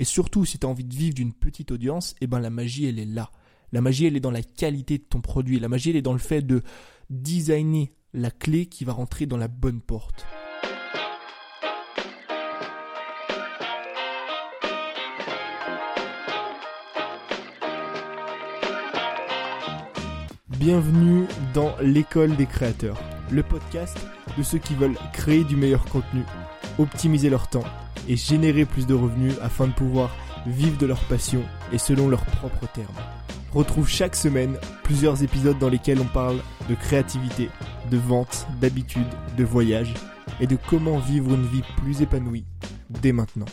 Et surtout, si tu as envie de vivre d'une petite audience, eh ben la magie, elle est là. La magie, elle est dans la qualité de ton produit. La magie, elle est dans le fait de designer la clé qui va rentrer dans la bonne porte. Bienvenue dans l'école des créateurs, le podcast de ceux qui veulent créer du meilleur contenu, optimiser leur temps et générer plus de revenus afin de pouvoir vivre de leur passion et selon leurs propres termes. Retrouve chaque semaine plusieurs épisodes dans lesquels on parle de créativité, de vente, d'habitude, de voyage et de comment vivre une vie plus épanouie dès maintenant.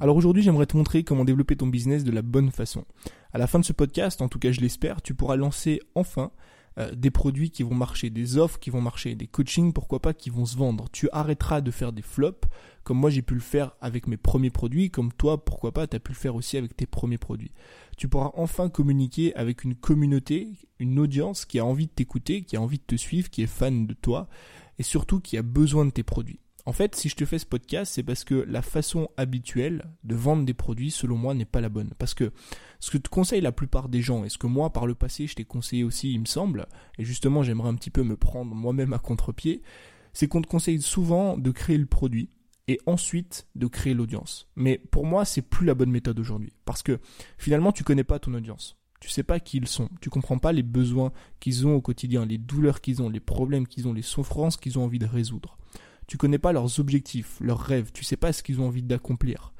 Alors aujourd'hui, j'aimerais te montrer comment développer ton business de la bonne façon. À la fin de ce podcast, en tout cas je l'espère, tu pourras lancer enfin euh, des produits qui vont marcher, des offres qui vont marcher, des coachings, pourquoi pas, qui vont se vendre. Tu arrêteras de faire des flops, comme moi j'ai pu le faire avec mes premiers produits, comme toi, pourquoi pas, tu as pu le faire aussi avec tes premiers produits. Tu pourras enfin communiquer avec une communauté, une audience qui a envie de t'écouter, qui a envie de te suivre, qui est fan de toi, et surtout qui a besoin de tes produits. En fait, si je te fais ce podcast, c'est parce que la façon habituelle de vendre des produits, selon moi, n'est pas la bonne. Parce que ce que te conseille la plupart des gens, et ce que moi, par le passé, je t'ai conseillé aussi, il me semble, et justement, j'aimerais un petit peu me prendre moi-même à contre-pied, c'est qu'on te conseille souvent de créer le produit et ensuite de créer l'audience. Mais pour moi, c'est plus la bonne méthode aujourd'hui. Parce que finalement, tu connais pas ton audience. Tu sais pas qui ils sont. Tu comprends pas les besoins qu'ils ont au quotidien, les douleurs qu'ils ont, les problèmes qu'ils ont, les souffrances qu'ils ont envie de résoudre. Tu connais pas leurs objectifs, leurs rêves, tu sais pas ce qu'ils ont envie d'accomplir.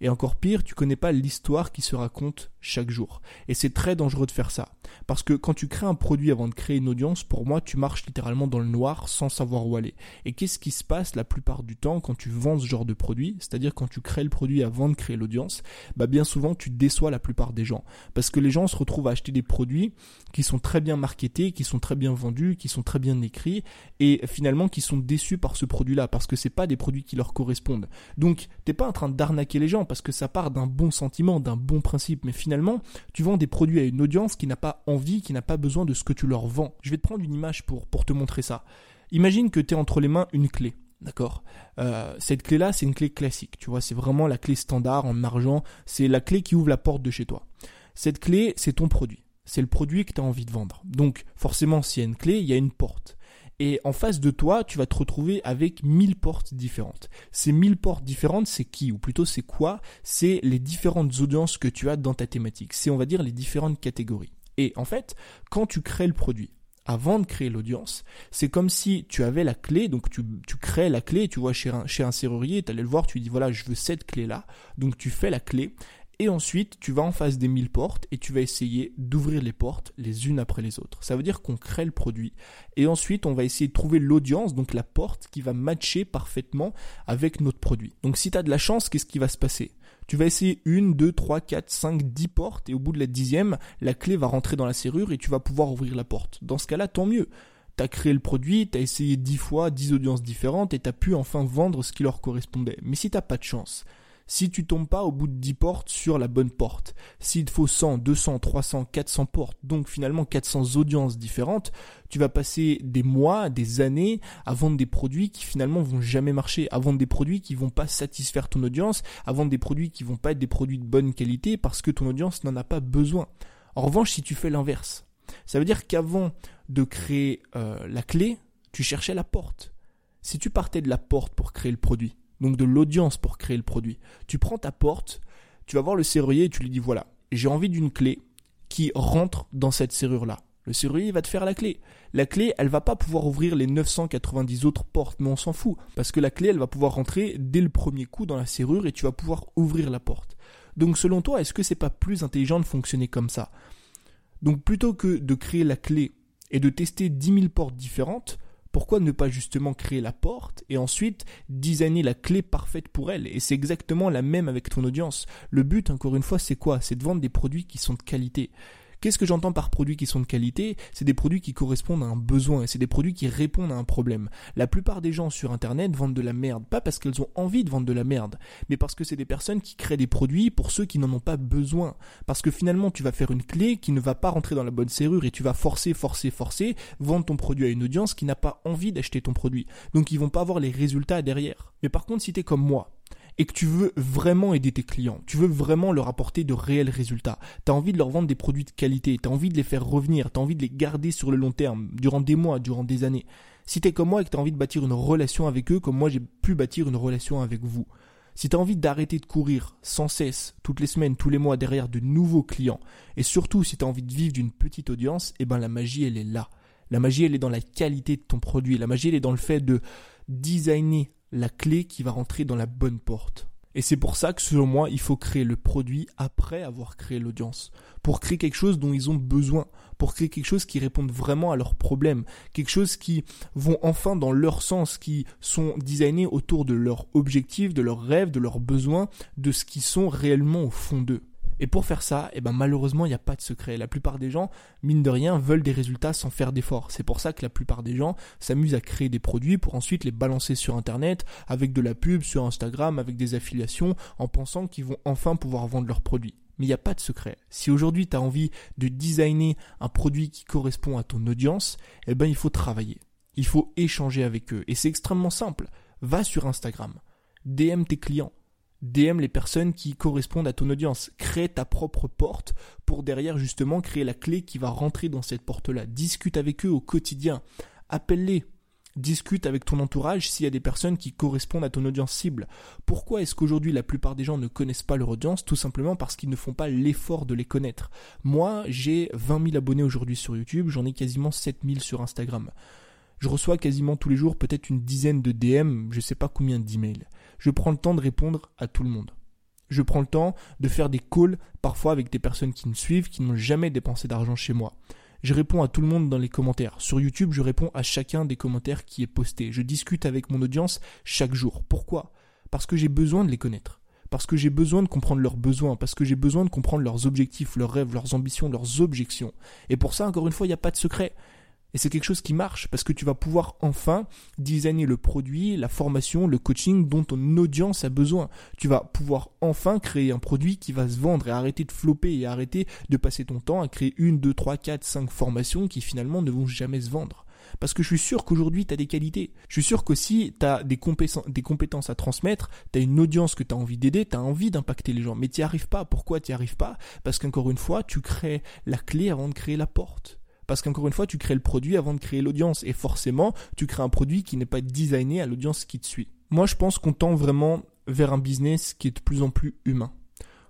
Et encore pire, tu connais pas l'histoire qui se raconte chaque jour. Et c'est très dangereux de faire ça. Parce que quand tu crées un produit avant de créer une audience, pour moi, tu marches littéralement dans le noir sans savoir où aller. Et qu'est-ce qui se passe la plupart du temps quand tu vends ce genre de produit? C'est-à-dire quand tu crées le produit avant de créer l'audience, bah bien souvent tu déçois la plupart des gens. Parce que les gens se retrouvent à acheter des produits qui sont très bien marketés, qui sont très bien vendus, qui sont très bien écrits, et finalement qui sont déçus par ce produit-là, parce que c'est pas des produits qui leur correspondent. Donc, t'es pas en train d'arnaquer les gens parce que ça part d'un bon sentiment, d'un bon principe, mais finalement, tu vends des produits à une audience qui n'a pas envie, qui n'a pas besoin de ce que tu leur vends. Je vais te prendre une image pour, te montrer ça. Imagine que tu es entre les mains une clé. D'accord? Euh, Cette clé-là, c'est une clé classique. Tu vois, c'est vraiment la clé standard en argent. C'est la clé qui ouvre la porte de chez toi. Cette clé, c'est ton produit. C'est le produit que tu as envie de vendre. Donc, forcément, s'il y a une clé, il y a une porte. Et en face de toi, tu vas te retrouver avec 1000 portes différentes. Ces 1000 portes différentes, c'est qui? Ou plutôt, c'est quoi? C'est les différentes audiences que tu as dans ta thématique. C'est, on va dire, les différentes catégories. Et en fait, quand tu crées le produit, avant de créer l'audience, c'est comme si tu avais la clé, donc tu, tu crées la clé, tu vois chez un, chez un serrurier, tu allais le voir, tu dis voilà, je veux cette clé-là, donc tu fais la clé, et ensuite, tu vas en face des 1000 portes et tu vas essayer d'ouvrir les portes les unes après les autres. Ça veut dire qu'on crée le produit. Et ensuite, on va essayer de trouver l'audience, donc la porte qui va matcher parfaitement avec notre produit. Donc si tu as de la chance, qu'est-ce qui va se passer? Tu vas essayer une, deux, trois, quatre, cinq, dix portes et au bout de la dixième, la clé va rentrer dans la serrure et tu vas pouvoir ouvrir la porte. Dans ce cas-là, tant mieux. Tu as créé le produit, tu as essayé dix fois, dix audiences différentes et tu as pu enfin vendre ce qui leur correspondait. Mais si t'as pas de chance, si tu tombes pas au bout de 10 portes sur la bonne porte, s'il te faut 100, 200, 300, 400 portes, donc finalement 400 audiences différentes, tu vas passer des mois, des années à vendre des produits qui finalement vont jamais marcher, à vendre des produits qui vont pas satisfaire ton audience, à vendre des produits qui vont pas être des produits de bonne qualité parce que ton audience n'en a pas besoin. En revanche, si tu fais l'inverse, ça veut dire qu'avant de créer euh, la clé, tu cherchais la porte. Si tu partais de la porte pour créer le produit, donc de l'audience pour créer le produit. Tu prends ta porte, tu vas voir le serrurier et tu lui dis voilà, j'ai envie d'une clé qui rentre dans cette serrure-là. Le serrurier va te faire la clé. La clé, elle va pas pouvoir ouvrir les 990 autres portes, mais on s'en fout, parce que la clé, elle va pouvoir rentrer dès le premier coup dans la serrure et tu vas pouvoir ouvrir la porte. Donc selon toi, est-ce que c'est pas plus intelligent de fonctionner comme ça? Donc plutôt que de créer la clé et de tester 10 000 portes différentes, pourquoi ne pas justement créer la porte et ensuite designer la clé parfaite pour elle? Et c'est exactement la même avec ton audience. Le but, encore une fois, c'est quoi? C'est de vendre des produits qui sont de qualité. Qu'est-ce que j'entends par produits qui sont de qualité? C'est des produits qui correspondent à un besoin et c'est des produits qui répondent à un problème. La plupart des gens sur Internet vendent de la merde, pas parce qu'elles ont envie de vendre de la merde, mais parce que c'est des personnes qui créent des produits pour ceux qui n'en ont pas besoin. Parce que finalement, tu vas faire une clé qui ne va pas rentrer dans la bonne serrure et tu vas forcer, forcer, forcer, vendre ton produit à une audience qui n'a pas envie d'acheter ton produit. Donc ils vont pas avoir les résultats derrière. Mais par contre, si tu es comme moi, et que tu veux vraiment aider tes clients, tu veux vraiment leur apporter de réels résultats, tu as envie de leur vendre des produits de qualité, tu as envie de les faire revenir, tu as envie de les garder sur le long terme, durant des mois, durant des années. Si tu es comme moi et que tu as envie de bâtir une relation avec eux comme moi j'ai pu bâtir une relation avec vous. Si tu as envie d'arrêter de courir sans cesse, toutes les semaines, tous les mois, derrière de nouveaux clients, et surtout si tu as envie de vivre d'une petite audience, eh ben la magie elle est là. La magie elle est dans la qualité de ton produit, la magie elle est dans le fait de designer la clé qui va rentrer dans la bonne porte. Et c'est pour ça que selon moi, il faut créer le produit après avoir créé l'audience. Pour créer quelque chose dont ils ont besoin. Pour créer quelque chose qui réponde vraiment à leurs problèmes. Quelque chose qui vont enfin dans leur sens, qui sont designés autour de leurs objectifs, de leurs rêves, de leurs besoins, de ce qui sont réellement au fond d'eux. Et pour faire ça, eh ben malheureusement, il n'y a pas de secret. La plupart des gens, mine de rien, veulent des résultats sans faire d'efforts. C'est pour ça que la plupart des gens s'amusent à créer des produits pour ensuite les balancer sur Internet, avec de la pub, sur Instagram, avec des affiliations, en pensant qu'ils vont enfin pouvoir vendre leurs produits. Mais il n'y a pas de secret. Si aujourd'hui tu as envie de designer un produit qui correspond à ton audience, eh ben il faut travailler. Il faut échanger avec eux. Et c'est extrêmement simple. Va sur Instagram. DM tes clients DM les personnes qui correspondent à ton audience. Crée ta propre porte pour derrière justement créer la clé qui va rentrer dans cette porte-là. Discute avec eux au quotidien. Appelle-les. Discute avec ton entourage s'il y a des personnes qui correspondent à ton audience cible. Pourquoi est-ce qu'aujourd'hui la plupart des gens ne connaissent pas leur audience? Tout simplement parce qu'ils ne font pas l'effort de les connaître. Moi, j'ai 20 000 abonnés aujourd'hui sur YouTube, j'en ai quasiment 7 000 sur Instagram. Je reçois quasiment tous les jours peut-être une dizaine de DM, je ne sais pas combien d'emails je prends le temps de répondre à tout le monde. Je prends le temps de faire des calls parfois avec des personnes qui me suivent, qui n'ont jamais dépensé d'argent chez moi. Je réponds à tout le monde dans les commentaires. Sur YouTube, je réponds à chacun des commentaires qui est posté. Je discute avec mon audience chaque jour. Pourquoi? Parce que j'ai besoin de les connaître. Parce que j'ai besoin de comprendre leurs besoins, parce que j'ai besoin de comprendre leurs objectifs, leurs rêves, leurs ambitions, leurs objections. Et pour ça, encore une fois, il n'y a pas de secret. Et c'est quelque chose qui marche parce que tu vas pouvoir enfin designer le produit, la formation, le coaching dont ton audience a besoin. Tu vas pouvoir enfin créer un produit qui va se vendre et arrêter de flopper et arrêter de passer ton temps à créer une, deux, trois, quatre, cinq formations qui finalement ne vont jamais se vendre. Parce que je suis sûr qu'aujourd'hui, tu as des qualités. Je suis sûr qu'aussi, tu as des, des compétences à transmettre, tu as une audience que tu as envie d'aider, tu as envie d'impacter les gens. Mais tu n'y arrives pas. Pourquoi tu n'y arrives pas? Parce qu'encore une fois, tu crées la clé avant de créer la porte. Parce qu'encore une fois, tu crées le produit avant de créer l'audience. Et forcément, tu crées un produit qui n'est pas designé à l'audience qui te suit. Moi, je pense qu'on tend vraiment vers un business qui est de plus en plus humain.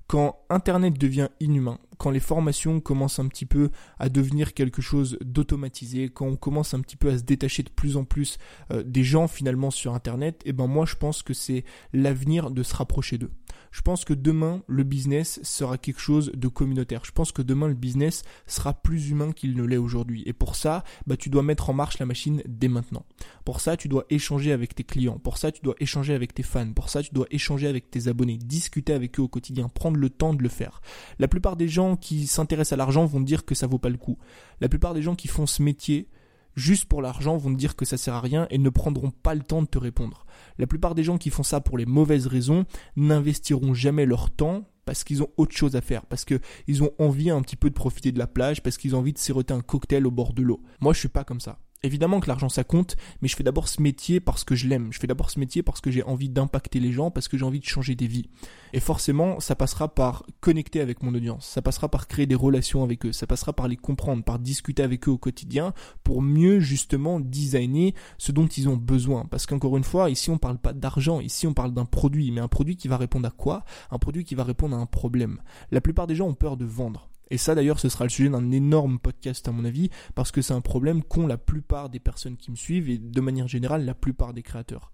Quand Internet devient inhumain, quand les formations commencent un petit peu à devenir quelque chose d'automatisé, quand on commence un petit peu à se détacher de plus en plus euh, des gens finalement sur Internet, eh ben moi je pense que c'est l'avenir de se rapprocher d'eux. Je pense que demain, le business sera quelque chose de communautaire. Je pense que demain, le business sera plus humain qu'il ne l'est aujourd'hui. Et pour ça, bah, tu dois mettre en marche la machine dès maintenant. Pour ça, tu dois échanger avec tes clients. Pour ça, tu dois échanger avec tes fans. Pour ça, tu dois échanger avec tes abonnés, discuter avec eux au quotidien, prendre le temps de le faire. La plupart des gens qui s'intéressent à l'argent vont dire que ça vaut pas le coup. La plupart des gens qui font ce métier, juste pour l'argent vont dire que ça sert à rien et ne prendront pas le temps de te répondre. La plupart des gens qui font ça pour les mauvaises raisons n'investiront jamais leur temps parce qu'ils ont autre chose à faire, parce qu'ils ont envie un petit peu de profiter de la plage, parce qu'ils ont envie de siroter un cocktail au bord de l'eau. Moi, je suis pas comme ça. Évidemment que l'argent ça compte, mais je fais d'abord ce métier parce que je l'aime. Je fais d'abord ce métier parce que j'ai envie d'impacter les gens, parce que j'ai envie de changer des vies. Et forcément, ça passera par connecter avec mon audience, ça passera par créer des relations avec eux, ça passera par les comprendre, par discuter avec eux au quotidien pour mieux justement designer ce dont ils ont besoin. Parce qu'encore une fois, ici on parle pas d'argent, ici on parle d'un produit, mais un produit qui va répondre à quoi? Un produit qui va répondre à un problème. La plupart des gens ont peur de vendre. Et ça d'ailleurs ce sera le sujet d'un énorme podcast à mon avis, parce que c'est un problème qu'ont la plupart des personnes qui me suivent et de manière générale la plupart des créateurs.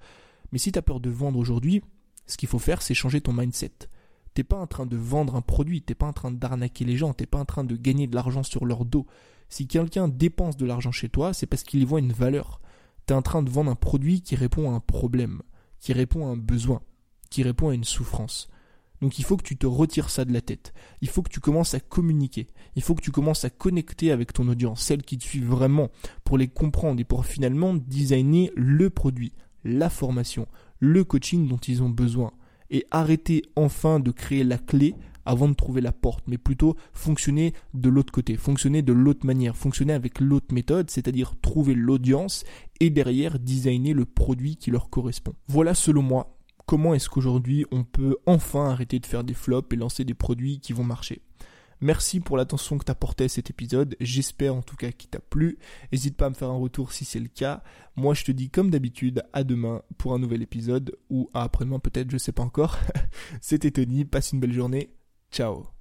Mais si tu as peur de vendre aujourd'hui, ce qu'il faut faire c'est changer ton mindset. T'es pas en train de vendre un produit, t'es pas en train d'arnaquer les gens, t'es pas en train de gagner de l'argent sur leur dos. Si quelqu'un dépense de l'argent chez toi, c'est parce qu'il y voit une valeur. Tu es en train de vendre un produit qui répond à un problème, qui répond à un besoin, qui répond à une souffrance. Donc il faut que tu te retires ça de la tête. Il faut que tu commences à communiquer. Il faut que tu commences à connecter avec ton audience, celle qui te suit vraiment, pour les comprendre et pour finalement designer le produit, la formation, le coaching dont ils ont besoin. Et arrêter enfin de créer la clé avant de trouver la porte, mais plutôt fonctionner de l'autre côté, fonctionner de l'autre manière, fonctionner avec l'autre méthode, c'est-à-dire trouver l'audience et derrière designer le produit qui leur correspond. Voilà selon moi comment est-ce qu'aujourd'hui on peut enfin arrêter de faire des flops et lancer des produits qui vont marcher. Merci pour l'attention que portée à cet épisode. J'espère en tout cas qu'il t'a plu. N'hésite pas à me faire un retour si c'est le cas. Moi, je te dis comme d'habitude à demain pour un nouvel épisode ou après-demain peut-être, je sais pas encore. C'était Tony. Passe une belle journée. Ciao.